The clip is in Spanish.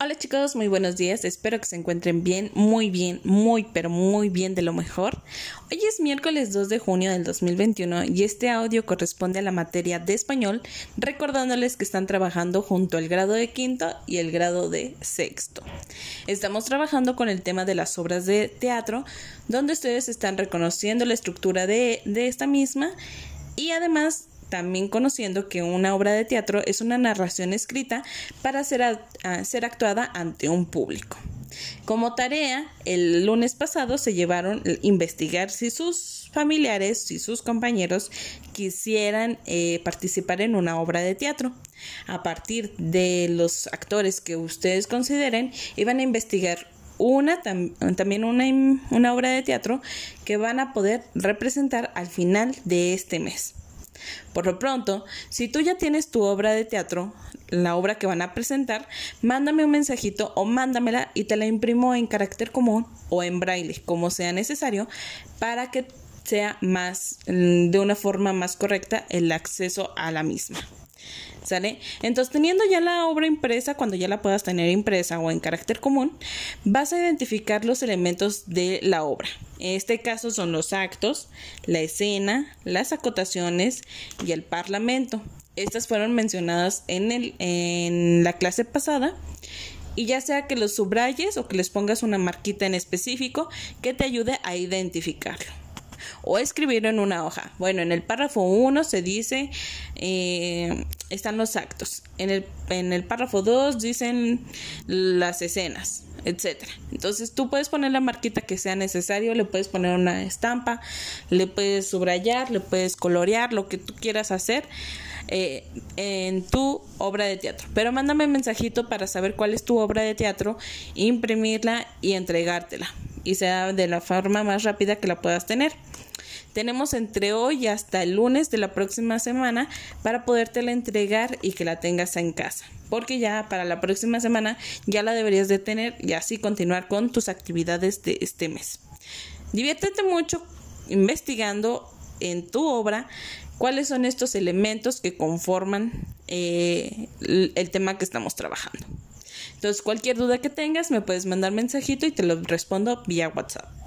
Hola chicos, muy buenos días, espero que se encuentren bien, muy bien, muy pero muy bien de lo mejor. Hoy es miércoles 2 de junio del 2021 y este audio corresponde a la materia de español, recordándoles que están trabajando junto al grado de quinto y el grado de sexto. Estamos trabajando con el tema de las obras de teatro, donde ustedes están reconociendo la estructura de, de esta misma y además también conociendo que una obra de teatro es una narración escrita para ser, actuada ante un público. Como tarea, el lunes pasado se llevaron a investigar si sus familiares, si sus compañeros quisieran eh, participar en una obra de teatro. A partir de los actores que ustedes consideren, iban a investigar una también una, una obra de teatro que van a poder representar al final de este mes. Por lo pronto, si tú ya tienes tu obra de teatro, la obra que van a presentar, mándame un mensajito o mándamela y te la imprimo en carácter común o en braille, como sea necesario, para que sea más, mm, de una forma más correcta el acceso a la misma. ¿Sale? Entonces, teniendo ya la obra impresa, cuando ya la puedas tener impresa o en carácter común, vas a identificar los elementos de la obra. En este caso son los actos, la escena, las acotaciones y el parlamento. Estas fueron mencionadas en, el, en la clase pasada y ya sea que los subrayes o que les pongas una marquita en específico que te ayude a identificarlo o escribirlo en una hoja. Bueno, en el párrafo 1 se dice, eh, están los actos. En el, en el párrafo 2 dicen las escenas, etcétera. Entonces tú puedes poner la marquita que sea necesario, le puedes poner una estampa, le puedes subrayar, le puedes colorear, lo que tú quieras hacer. Eh, en tu obra de teatro. Pero mándame un mensajito para saber cuál es tu obra de teatro, imprimirla y entregártela. Y sea de la forma más rápida que la puedas tener. Tenemos entre hoy hasta el lunes de la próxima semana para podértela entregar y que la tengas en casa. Porque ya para la próxima semana ya la deberías de tener y así continuar con tus actividades de este mes. Diviértete mucho investigando en tu obra cuáles son estos elementos que conforman eh, el tema que estamos trabajando. Entonces, cualquier duda que tengas, me puedes mandar mensajito y te lo respondo vía WhatsApp.